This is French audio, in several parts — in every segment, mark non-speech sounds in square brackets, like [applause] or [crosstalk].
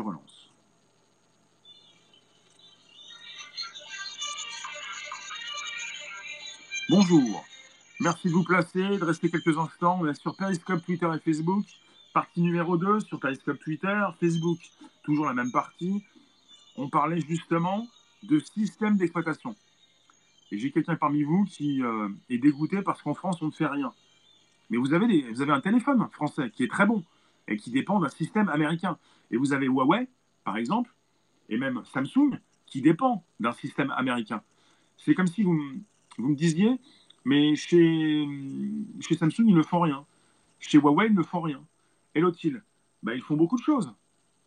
Relance. Bonjour. Merci de vous placer, de rester quelques instants. On est sur Periscope, Twitter et Facebook. Partie numéro 2 sur Periscope, Twitter, Facebook. Toujours la même partie. On parlait justement de système d'exploitation. Et j'ai quelqu'un parmi vous qui euh, est dégoûté parce qu'en France, on ne fait rien. Mais vous avez un téléphone français qui est très bon et qui dépend d'un système américain. Et vous avez Huawei, par exemple, et même Samsung, qui dépend d'un système américain. C'est comme si vous, me disiez, mais chez, Samsung, ils ne font rien. Chez Huawei, ils ne font rien. Et l'autre-il ben, Ils font beaucoup de choses.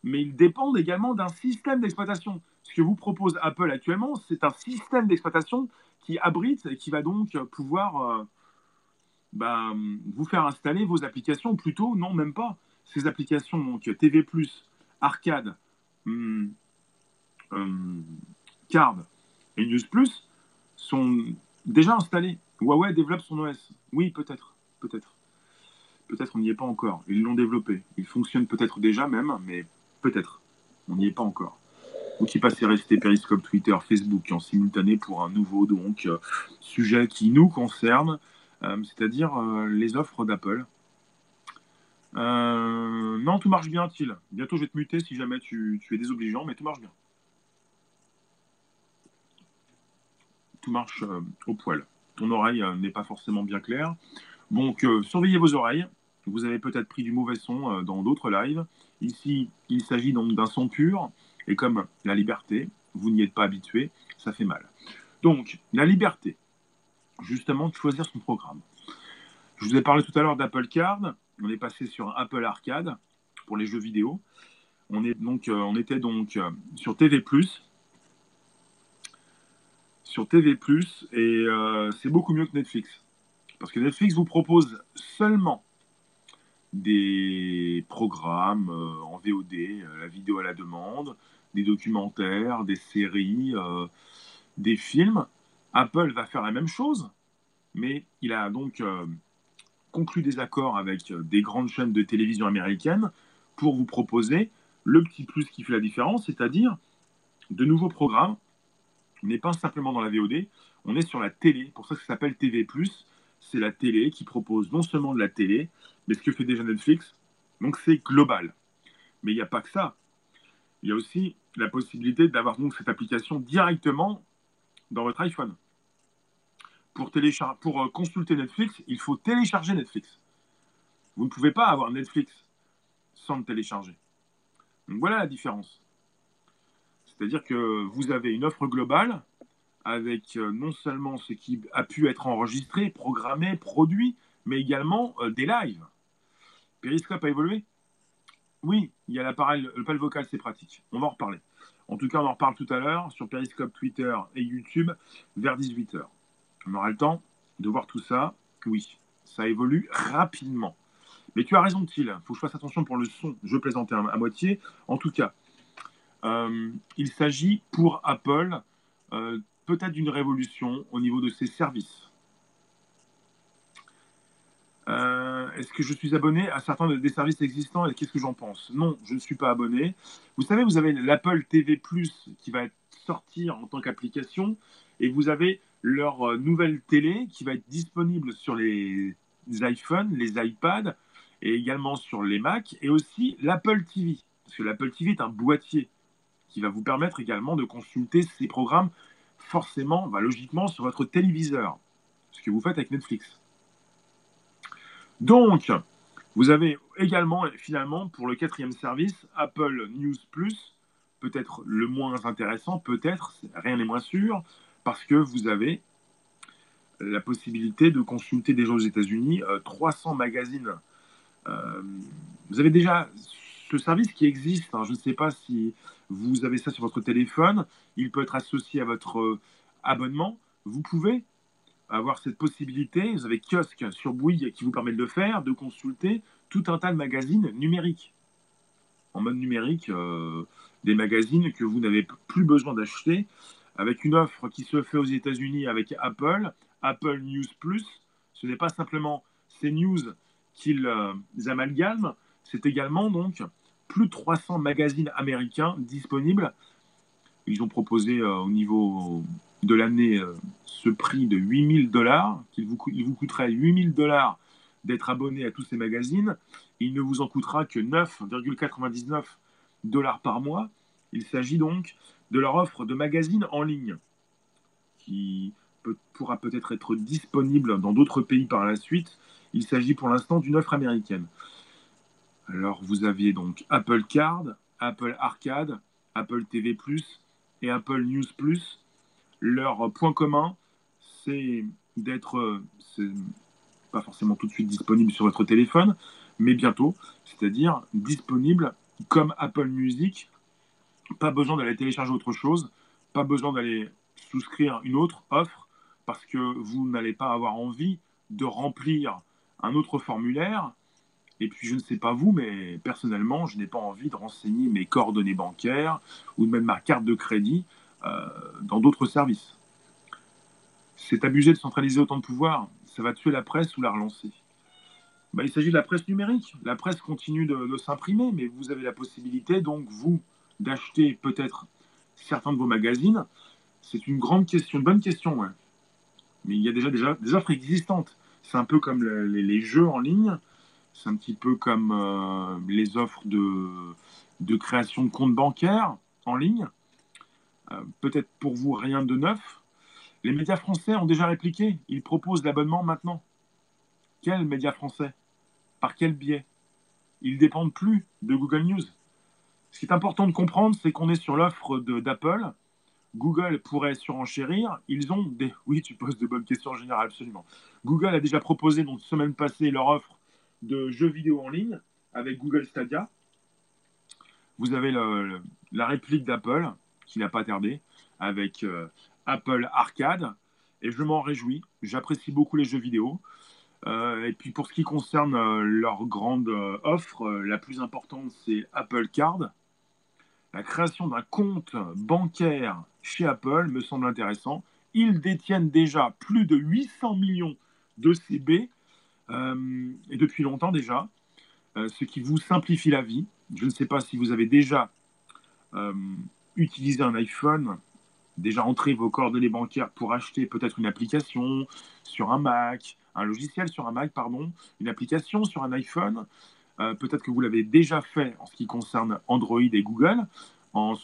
Mais ils dépendent également d'un système d'exploitation. Ce que vous propose Apple actuellement, c'est un système d'exploitation qui abrite et qui va donc pouvoir euh, ben, vous faire installer vos applications. Plutôt, non, même pas. Ces applications, donc TV, Arcade, hum, hum, Card et News sont déjà installées. Huawei développe son OS. Oui, peut-être. Peut-être. Peut-être on n'y est pas encore. Ils l'ont développé. Il fonctionne peut-être déjà même, mais peut-être. On n'y est pas encore. Vous qui passez rester Periscope, Twitter, Facebook en simultané pour un nouveau donc euh, sujet qui nous concerne, euh, c'est-à-dire euh, les offres d'Apple. Non, tout marche bien, Thiel. Bientôt, je vais te muter si jamais tu, es désobligeant, mais tout marche bien. Tout marche au poil ton oreille euh, n'est pas forcément bien claire. Donc, euh, surveillez vos oreilles. Vous avez peut-être pris du mauvais son euh, dans d'autres lives. Ici, il s'agit donc d'un son pur. Et comme la liberté, vous n'y êtes pas habitué, ça fait mal. Donc, la liberté, justement, de choisir son programme. Je vous ai parlé tout à l'heure d'Apple Card. On est passé sur Apple Arcade pour les jeux vidéo. On, on était donc sur TV sur TV+, et euh, c'est beaucoup mieux que Netflix. Parce que Netflix vous propose seulement des programmes euh, en VOD, euh, la vidéo à la demande, des documentaires, des séries, des films. Apple va faire la même chose, mais il a donc conclu des accords avec des grandes chaînes de télévision américaines pour vous proposer le petit plus qui fait la différence, c'est-à-dire de nouveaux programmes on n'est pas simplement dans la VOD, on est sur la télé. Pour ça ça s'appelle TV+. C'est la télé qui propose non seulement de la télé, mais ce que fait déjà Netflix. Donc c'est global. Mais il n'y a pas que ça. Il y a aussi la possibilité d'avoir donc cette application directement dans votre iPhone. Pour, pour euh, consulter Netflix, il faut télécharger Netflix. Vous ne pouvez pas avoir Netflix sans le télécharger. Donc voilà la différence. C'est-à-dire que vous avez une offre globale avec euh, non seulement ce qui a pu être enregistré, programmé, produit, mais également euh, des lives. Periscope a évolué? Oui, il y a l'appareil, le pal vocal, c'est pratique. On va en reparler. En tout cas, on en reparle tout à l'heure sur Periscope, Twitter et YouTube vers 18h. On aura le temps de voir tout ça. Oui, ça évolue rapidement. Mais tu as raison, Thiel. Il faut que je fasse attention pour le son. Je plaisantais à moitié. En tout cas, euh, il s'agit pour Apple euh, peut-être d'une révolution au niveau de ses services. Euh, est-ce que je suis abonné à certains des services existants et qu'est-ce que j'en pense? Non, je ne suis pas abonné. Vous savez, vous avez l'Apple TV qui va sortir en tant qu'application et vous avez leur nouvelle télé qui va être disponible sur les iPhones, les iPads et également sur les Macs et aussi l'Apple TV. Parce que l'Apple TV est un boîtier qui va vous permettre également de consulter ces programmes forcément, bah, logiquement, sur votre téléviseur, ce que vous faites avec Netflix. Donc, vous avez également, finalement, pour le quatrième service, Apple News Plus, peut-être le moins intéressant, peut-être, rien n'est moins sûr, parce que vous avez la possibilité de consulter déjà aux États-Unis 300 euh, magazines. Euh, vous avez déjà ce service qui existe, hein, je ne sais pas si vous avez ça sur votre téléphone, il peut être associé à votre euh, abonnement. Vous pouvez avoir cette possibilité, vous avez kiosque sur Bouygues qui vous permet de le faire, de consulter tout un tas de magazines numériques. En mode numérique, des magazines que vous n'avez plus besoin d'acheter, avec une offre qui se fait aux États-Unis avec Apple, Apple News Plus. Ce n'est pas simplement ces news qu'ils euh, amalgament, c'est également donc plus de 300 magazines américains disponibles. Ils ont proposé euh, au niveau de l'année euh, ce prix de 8000 dollars, qu'il vous, il vous coûterait 8000 dollars d'être abonné à tous ces magazines. Il ne vous en coûtera que 9,99 dollars par mois. Il s'agit donc de leur offre de magazines en ligne, qui pourra peut-être être disponible dans d'autres pays par la suite. Il s'agit pour l'instant d'une offre américaine. Alors vous aviez donc Apple Card, Apple Arcade, Apple TV et Apple News. Leur point commun, c'est d'être, pas forcément tout de suite disponible sur votre téléphone, mais bientôt, c'est-à-dire disponible comme Apple Music. Pas besoin d'aller télécharger autre chose, pas besoin d'aller souscrire une autre offre, parce que vous n'allez pas avoir envie de remplir un autre formulaire et puis, je ne sais pas vous, mais personnellement, je n'ai pas envie de renseigner mes coordonnées bancaires ou même ma carte de crédit euh, dans d'autres services. C'est abusé de centraliser autant de pouvoir. Ça va tuer la presse ou la relancer? Bah, il s'agit de la presse numérique. La presse continue de, s'imprimer, mais vous avez la possibilité, donc, vous, d'acheter peut-être certains de vos magazines. C'est une grande question, une bonne question, Mais il y a déjà, déjà des offres existantes. C'est un peu comme les jeux en ligne. C'est un petit peu comme euh, les offres de, de, création de comptes bancaires en ligne. Euh, peut-être pour vous rien de neuf. Les médias français ont déjà répliqué. Ils proposent l'abonnement maintenant. Quels médias français? Par quel biais? Ils dépendent plus de Google News. Ce qui est important de comprendre, c'est qu'on est sur l'offre d'Apple. Google pourrait surenchérir. Ils ont des. [laughs] Oui, tu poses de bonnes questions en général, absolument. Google a déjà proposé, donc, semaine passée, leur offre de jeux vidéo en ligne avec Google Stadia. Vous avez la réplique d'Apple, qui n'a pas tardé, avec euh, Apple Arcade. Et je m'en réjouis. J'apprécie beaucoup les jeux vidéo. Euh, et puis pour ce qui concerne euh, leur grande offre, la plus importante, c'est Apple Card. La création d'un compte bancaire chez Apple me semble intéressant. Ils détiennent déjà plus de 800 millions de CB euh, et depuis longtemps déjà, euh, ce qui vous simplifie la vie. Je ne sais pas si vous avez déjà euh, utilisé un iPhone, déjà entré vos coordonnées bancaires pour acheter peut-être une application sur un Mac, un logiciel sur un Mac, pardon, une application sur un iPhone. peut-être que vous l'avez déjà fait en ce qui concerne Android et Google, en,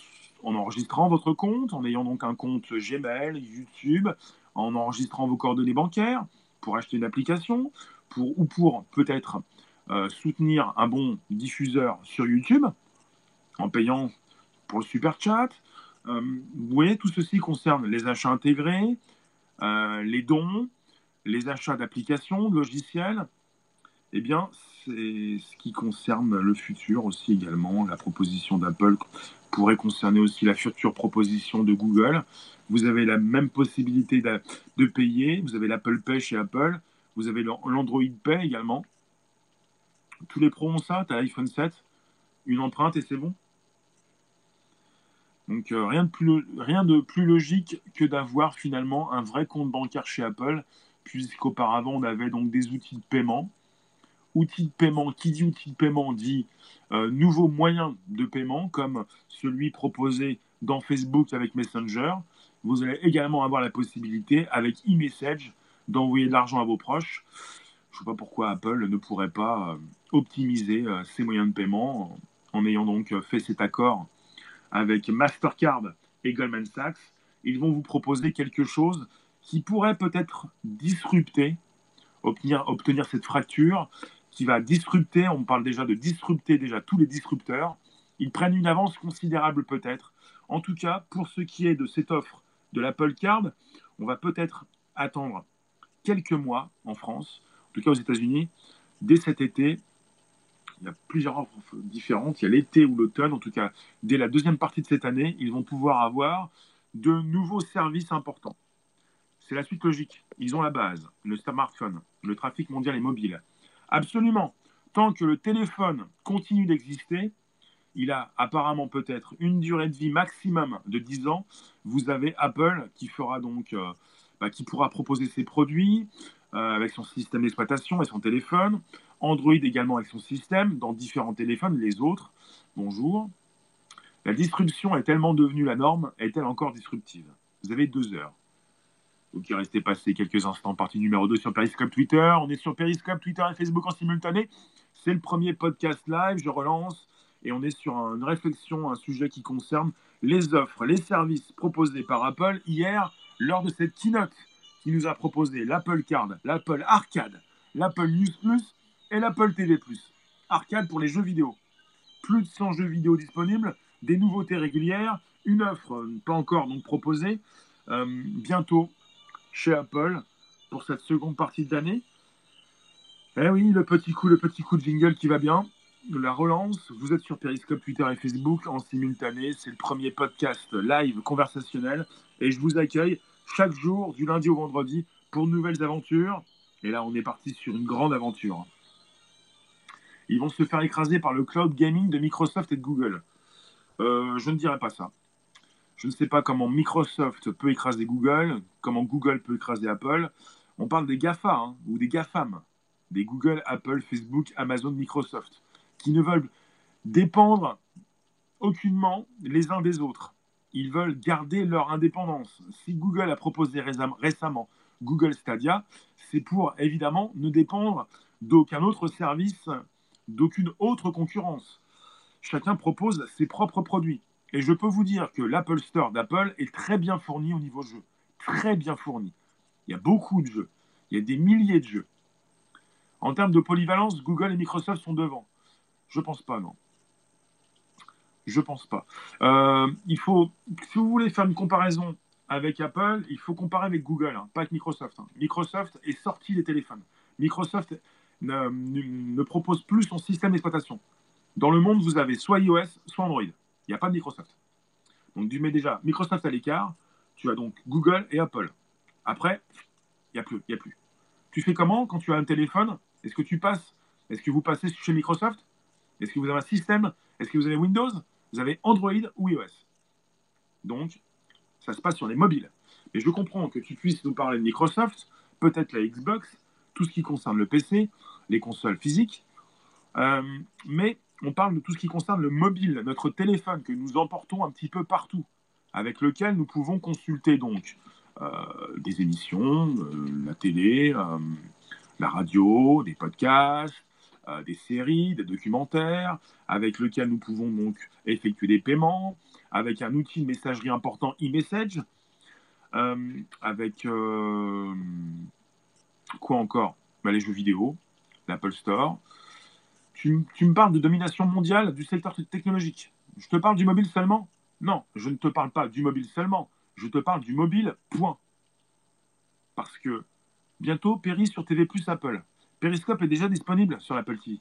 en, enregistrant votre compte, en ayant donc un compte Gmail, YouTube, en enregistrant vos coordonnées bancaires pour acheter une application, ou pour peut-être euh, soutenir un bon diffuseur sur YouTube en payant pour le super chat. Euh, vous voyez, tout ceci concerne les achats intégrés, euh, les dons, les achats d'applications, de logiciels. Eh bien, c'est ce qui concerne le futur aussi également. La proposition d'Apple pourrait concerner aussi la future proposition de Google. Vous avez la même possibilité de, de payer. Vous avez l'Apple Pay chez Apple. Vous avez l'Android Pay également. Tous les pros ont ça? Tu as l'iPhone 7, une empreinte et c'est bon? Donc euh, rien, de plus, rien de plus logique que d'avoir finalement un vrai compte bancaire chez Apple, puisqu'auparavant on avait donc des outils de paiement. Outils de paiement, qui dit outils de paiement dit euh, nouveaux moyens de paiement, comme celui proposé dans Facebook avec Messenger. Vous allez également avoir la possibilité avec e-message d'envoyer de l'argent à vos proches. Je ne sais pas pourquoi Apple ne pourrait pas euh, optimiser ses moyens de paiement en ayant donc fait cet accord avec Mastercard et Goldman Sachs. Ils vont vous proposer quelque chose qui pourrait peut-être disrupter, obtenir, cette fracture, qui va disrupter, on parle déjà de disrupter déjà tous les disrupteurs. Ils prennent une avance considérable peut-être. En tout cas, pour ce qui est de cette offre de l'Apple Card, on va peut-être attendre quelques mois en France, en tout cas aux États-Unis, dès cet été. Il y a plusieurs offres différentes. Il y a l'été ou l'automne. En tout cas, dès la deuxième partie de cette année, ils vont pouvoir avoir de nouveaux services importants. C'est la suite logique. Ils ont la base, le smartphone, le trafic mondial et mobile. Absolument. Tant que le téléphone continue d'exister, il a apparemment peut-être une durée de vie maximum de 10 ans. Vous avez Apple qui fera donc euh, bah, qui pourra proposer ses produits avec son système d'exploitation et son téléphone Android également avec son système, dans différents téléphones, les autres. Bonjour. La disruption est tellement devenue la norme, est-elle encore disruptive? Vous avez deux heures. Qui restez passer quelques instants, partie numéro 2 sur Periscope Twitter. On est sur Periscope, Twitter et Facebook en simultané. C'est le premier podcast live, je relance. Et on est sur une réflexion, un sujet qui concerne les offres, les services proposés par Apple hier lors de cette keynote qui nous a proposé l'Apple Card, l'Apple Arcade, l'Apple News Plus et l'Apple TV Plus. Arcade pour les jeux vidéo. Plus de 100 jeux vidéo disponibles, des nouveautés régulières, une offre pas encore donc proposée euh, bientôt chez Apple pour cette seconde partie de l'année. Eh oui, le petit coup, le petit coup de jingle qui va bien. La relance, vous êtes sur Periscope, Twitter et Facebook en simultané. C'est le premier podcast live conversationnel et je vous accueille chaque jour du lundi au vendredi pour nouvelles aventures. Et là, on est parti sur une grande aventure. Ils vont se faire écraser par le cloud gaming de Microsoft et de Google. Euh, je ne dirais pas ça. Je ne sais pas comment Microsoft peut écraser Google, comment Google peut écraser Apple. On parle des GAFA hein, ou des GAFAM, des Google, Apple, Facebook, Amazon, Microsoft, qui ne veulent dépendre aucunement les uns des autres. Ils veulent garder leur indépendance. Si Google a proposé récemment Google Stadia, c'est pour évidemment ne dépendre d'aucun autre service, d'aucune autre concurrence. Chacun propose ses propres produits. Et je peux vous dire que l'Apple Store d'Apple est très bien fourni au niveau jeu. Très bien fourni. Il y a beaucoup de jeux. Il y a des milliers de jeux. En termes de polyvalence, Google et Microsoft sont devant. Je pense pas, non. Je pense pas. Euh, il faut, si vous voulez faire une comparaison avec Apple, il faut comparer avec Google, hein, pas avec Microsoft. Hein. Microsoft est sorti des téléphones. Microsoft ne, ne propose plus son système d'exploitation. Dans le monde, vous avez soit iOS, soit Android. Il n'y a pas de Microsoft. Donc tu mets déjà Microsoft à l'écart, tu as donc Google et Apple. Après, il n'y a plus, il a plus. Tu fais comment quand tu as un téléphone? Est-ce que tu passes Est-ce que vous passez chez Microsoft? Est-ce que vous avez un système? Est-ce que vous avez Windows? Vous avez Android ou iOS Donc, ça se passe sur les mobiles. Et je comprends que tu puisses nous parler de Microsoft, peut-être la Xbox, tout ce qui concerne le PC, les consoles physiques, euh, mais on parle de tout ce qui concerne le mobile, notre téléphone que nous emportons un petit peu partout, avec lequel nous pouvons consulter donc euh, des émissions, euh, la télé, la radio, des podcasts, des séries, des documentaires, avec lequel nous pouvons donc effectuer des paiements, avec un outil de messagerie important e-message, avec quoi encore? Bah, Les jeux vidéo, l'Apple Store, tu, me parles de domination mondiale du secteur technologique. Je te parle du mobile seulement? Non, je ne te parle pas du mobile seulement. Je te parle du mobile, point. Parce que bientôt, Péris sur TV Plus Apple. Periscope est déjà disponible sur Apple TV.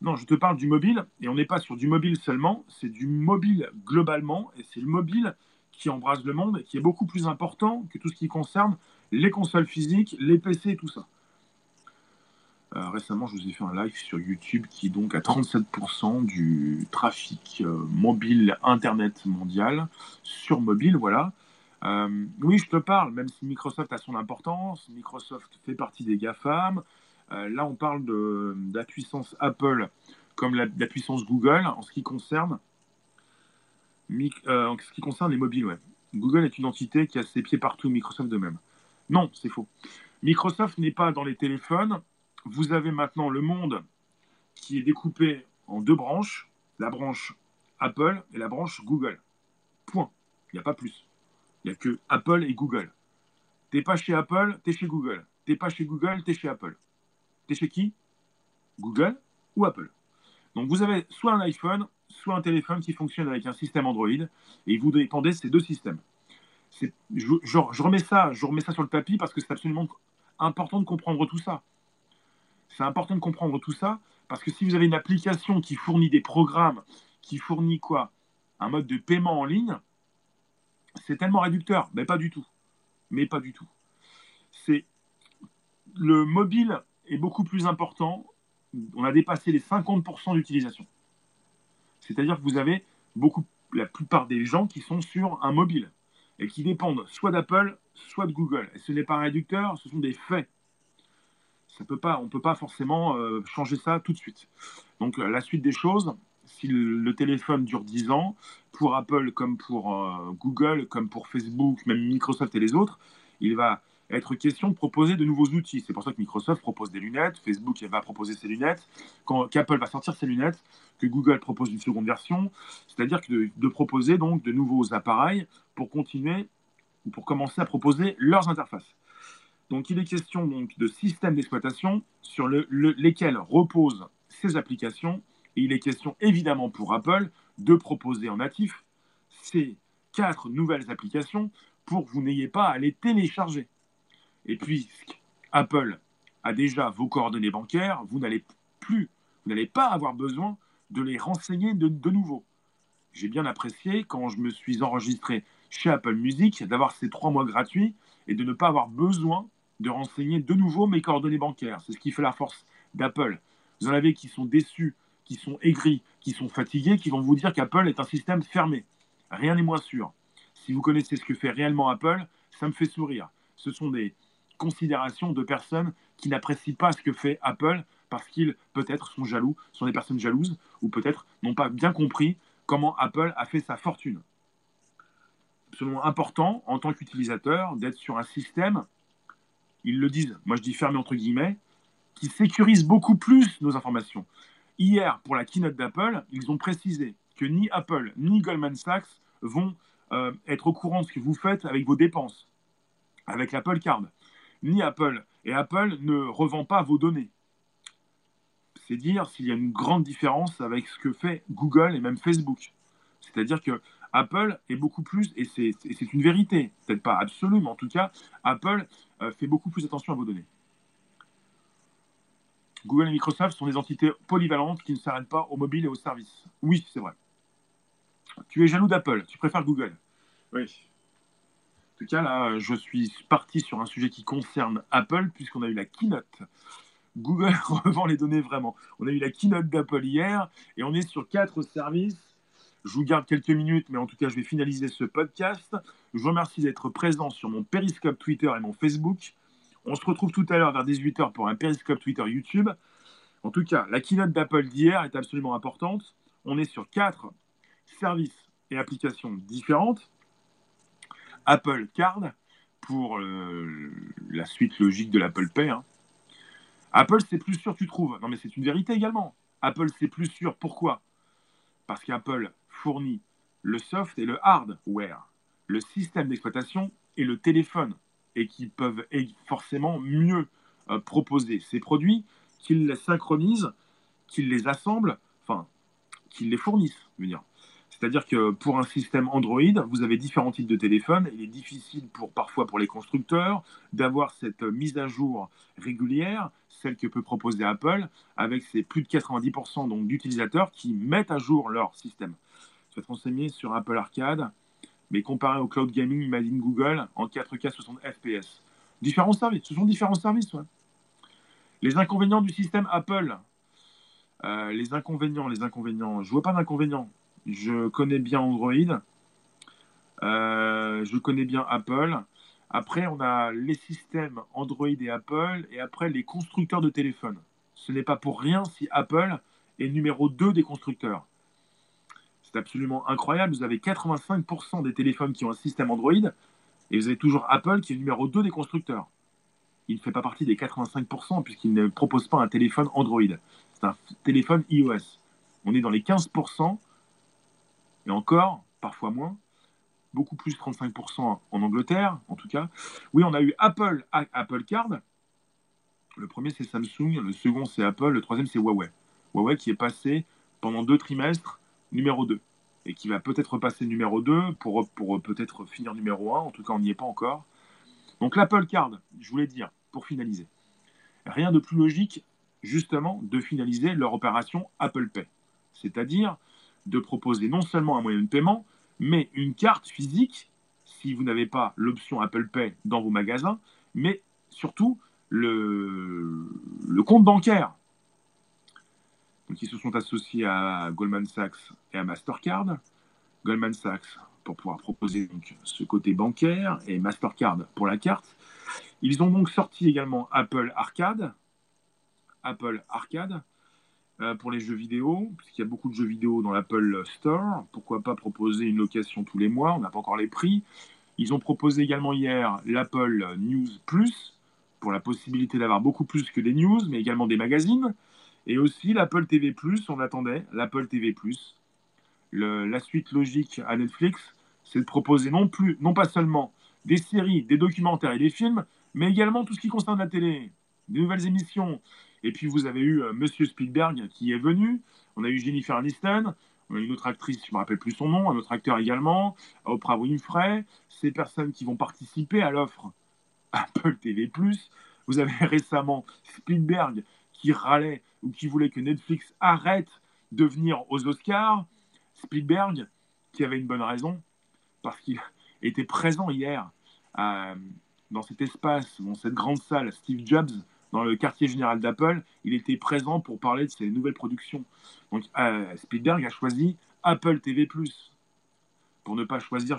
Non, je te parle du mobile, et on n'est pas sur du mobile seulement, c'est du mobile globalement, et c'est le mobile qui embrasse le monde, et qui est beaucoup plus important que tout ce qui concerne les consoles physiques, les PC et tout ça. Euh, récemment, je vous ai fait un live sur YouTube qui est donc à 37% du trafic euh, mobile Internet mondial sur mobile, voilà. Euh, oui, je te parle, même si Microsoft a son importance, Microsoft fait partie des GAFAM. Là, on parle de, la puissance Apple comme la, la, puissance Google en ce qui concerne, concerne les mobiles. Google est une entité qui a ses pieds partout, Microsoft de même. Non, c'est faux. Microsoft n'est pas dans les téléphones, vous avez maintenant le monde qui est découpé en deux branches, la branche Apple et la branche Google. Point. Il n'y a pas plus. Il n'y a que Apple et Google. T'es pas chez Apple, t'es chez Google. T'es pas chez Google, t'es chez Apple. T'es chez qui? Google ou Apple? Donc vous avez soit un iPhone, soit un téléphone qui fonctionne avec un système Android, et vous dépendez de ces deux systèmes. Je, je, remets ça, je remets ça sur le tapis parce que c'est absolument important de comprendre tout ça. C'est important de comprendre tout ça parce que si vous avez une application qui fournit des programmes, qui fournit quoi? Un mode de paiement en ligne, c'est tellement réducteur. Mais pas du tout. Mais pas du tout. C'est le mobile est beaucoup plus important. On a dépassé les 50% d'utilisation. C'est-à-dire que vous avez beaucoup, la plupart des gens qui sont sur un mobile et qui dépendent soit d'Apple, soit de Google. Et ce n'est pas réducteur, ce sont des faits Ça peut pas, on ne peut pas forcément euh, changer ça tout de suite. Donc la suite des choses, si le, téléphone dure 10 ans, pour Apple comme pour euh, Google, comme pour Facebook, même Microsoft et les autres, il va être question de proposer de nouveaux outils. C'est pour ça que Microsoft propose des lunettes, Facebook va proposer ses lunettes, qu'Apple va sortir ses lunettes, que Google propose une seconde version, c'est-à-dire de, proposer donc de nouveaux appareils pour continuer ou pour commencer à proposer leurs interfaces. Donc il est question donc de systèmes d'exploitation sur lesquels reposent ces applications et il est question évidemment pour Apple de proposer en natif ces quatre nouvelles applications pour que vous n'ayez pas à les télécharger. Et puisque Apple a déjà vos coordonnées bancaires, vous n'allez plus, vous n'allez pas avoir besoin de les renseigner de, nouveau. J'ai bien apprécié quand je me suis enregistré chez Apple Music d'avoir ces trois mois gratuits et de ne pas avoir besoin de renseigner de nouveau mes coordonnées bancaires. C'est ce qui fait la force d'Apple. Vous en avez qui sont déçus, qui sont aigris, qui sont fatigués, qui vont vous dire qu'Apple est un système fermé. Rien n'est moins sûr. Si vous connaissez ce que fait réellement Apple, ça me fait sourire. Ce sont des, considération de personnes qui n'apprécient pas ce que fait Apple parce qu'ils peut-être sont jaloux, sont des personnes jalouses ou peut-être n'ont pas bien compris comment Apple a fait sa fortune. Absolument important en tant qu'utilisateur d'être sur un système, ils le disent, moi je dis fermé entre guillemets, qui sécurise beaucoup plus nos informations. Hier, pour la keynote d'Apple, ils ont précisé que ni Apple ni Goldman Sachs vont euh, être au courant de ce que vous faites avec vos dépenses, avec l'Apple Card ni Apple. Et Apple ne revend pas vos données. C'est dire s'il y a une grande différence avec ce que fait Google et même Facebook. C'est-à-dire que Apple est beaucoup plus, et c'est une vérité, peut-être pas absolue, mais en tout cas, Apple euh, fait beaucoup plus attention à vos données. Google et Microsoft sont des entités polyvalentes qui ne s'arrêtent pas au mobile et au service. Oui, c'est vrai. Tu es jaloux d'Apple, tu préfères Google. Oui. En tout cas, là, je suis parti sur un sujet qui concerne Apple, puisqu'on a eu la keynote. Google [laughs] revend les données vraiment. On a eu la keynote d'Apple hier, et on est sur quatre services. Je vous garde quelques minutes, mais en tout cas, je vais finaliser ce podcast. Je vous remercie d'être présent sur mon Periscope Twitter et mon Facebook. On se retrouve tout à l'heure vers 18h pour un Periscope Twitter YouTube. En tout cas, la keynote d'Apple d'hier est absolument importante. On est sur quatre services et applications différentes. Apple Card pour euh, la suite logique de l'Apple Pay. Hein. Apple, c'est plus sûr, tu trouves. Non, mais c'est une vérité également. Apple, c'est plus sûr. Pourquoi? Parce qu'Apple fournit le soft et le hardware, le système d'exploitation et le téléphone, et qui peuvent forcément mieux euh, proposer ces produits qu'ils les synchronisent, qu'ils les assemblent, enfin, qu'ils les fournissent, je veux dire. C'est-à-dire que pour un système Android, vous avez différents types de téléphones. Il est difficile parfois pour les constructeurs d'avoir cette mise à jour régulière, celle que peut proposer Apple, avec ses plus de 90% donc, d'utilisateurs qui mettent à jour leur système. Je vais te renseigner sur Apple Arcade, mais comparé au cloud gaming Imagine Google en 4K 60 FPS. Différents services, ce sont différents services. Les inconvénients du système Apple. Euh, les inconvénients, les inconvénients. Je vois pas d'inconvénients. Je connais bien Android. Euh, je connais bien Apple. Après, on a les systèmes Android et Apple, et après les constructeurs de téléphones. Ce n'est pas pour rien si Apple est numéro 2 des constructeurs. C'est absolument incroyable. Vous avez 85% des téléphones qui ont un système Android, et vous avez toujours Apple qui est numéro 2 des constructeurs. Il ne fait pas partie des 85% puisqu'il ne propose pas un téléphone Android. C'est un téléphone iOS. On est dans les 15% encore, parfois moins, beaucoup plus 35% en Angleterre, en tout cas. Oui, on a eu Apple, Apple Card. Le premier, c'est Samsung, le second, c'est Apple, le troisième, c'est Huawei. Huawei qui est passé pendant deux trimestres numéro 2 et qui va peut-être passer numéro 2 pour, pour peut-être finir numéro 1. En tout cas, on n'y est pas encore. Donc l'Apple Card, je voulais dire, pour finaliser, rien de plus logique, justement, de finaliser leur opération Apple Pay. C'est-à-dire de proposer non seulement un moyen de paiement, mais une carte physique, si vous n'avez pas l'option Apple Pay dans vos magasins, mais surtout le, compte bancaire. Donc, ils se sont associés à Goldman Sachs et à Mastercard. Goldman Sachs pour pouvoir proposer ce côté bancaire et Mastercard pour la carte. Ils ont donc sorti également Apple Arcade Apple Arcade euh, pour les jeux vidéo, puisqu'il y a beaucoup de jeux vidéo dans l'Apple Store. Pourquoi pas proposer une location tous les mois On n'a pas encore les prix. Ils ont proposé également hier l'Apple News Plus pour la possibilité d'avoir beaucoup plus que des news, mais également des magazines. Et aussi l'Apple TV Plus, on attendait l'Apple TV Plus. la suite logique à Netflix, c'est de proposer non plus, non pas seulement des séries, des documentaires et des films, mais également tout ce qui concerne la télé, des nouvelles émissions. Et puis vous avez eu euh, Monsieur Spielberg qui est venu, on a eu Jennifer Aniston, une autre actrice, je ne me rappelle plus son nom, un autre acteur également, Oprah Winfrey, ces personnes qui vont participer à l'offre Apple TV+. Vous avez [laughs] récemment Spielberg qui râlait ou qui voulait que Netflix arrête de venir aux Oscars. Spielberg qui avait une bonne raison, parce qu'il [laughs] était présent hier euh, dans cet espace, dans cette grande salle, Steve Jobs, dans le quartier général d'Apple, il était présent pour parler de ses nouvelles productions. Donc euh, Spielberg a choisi Apple TV ⁇ pour ne pas choisir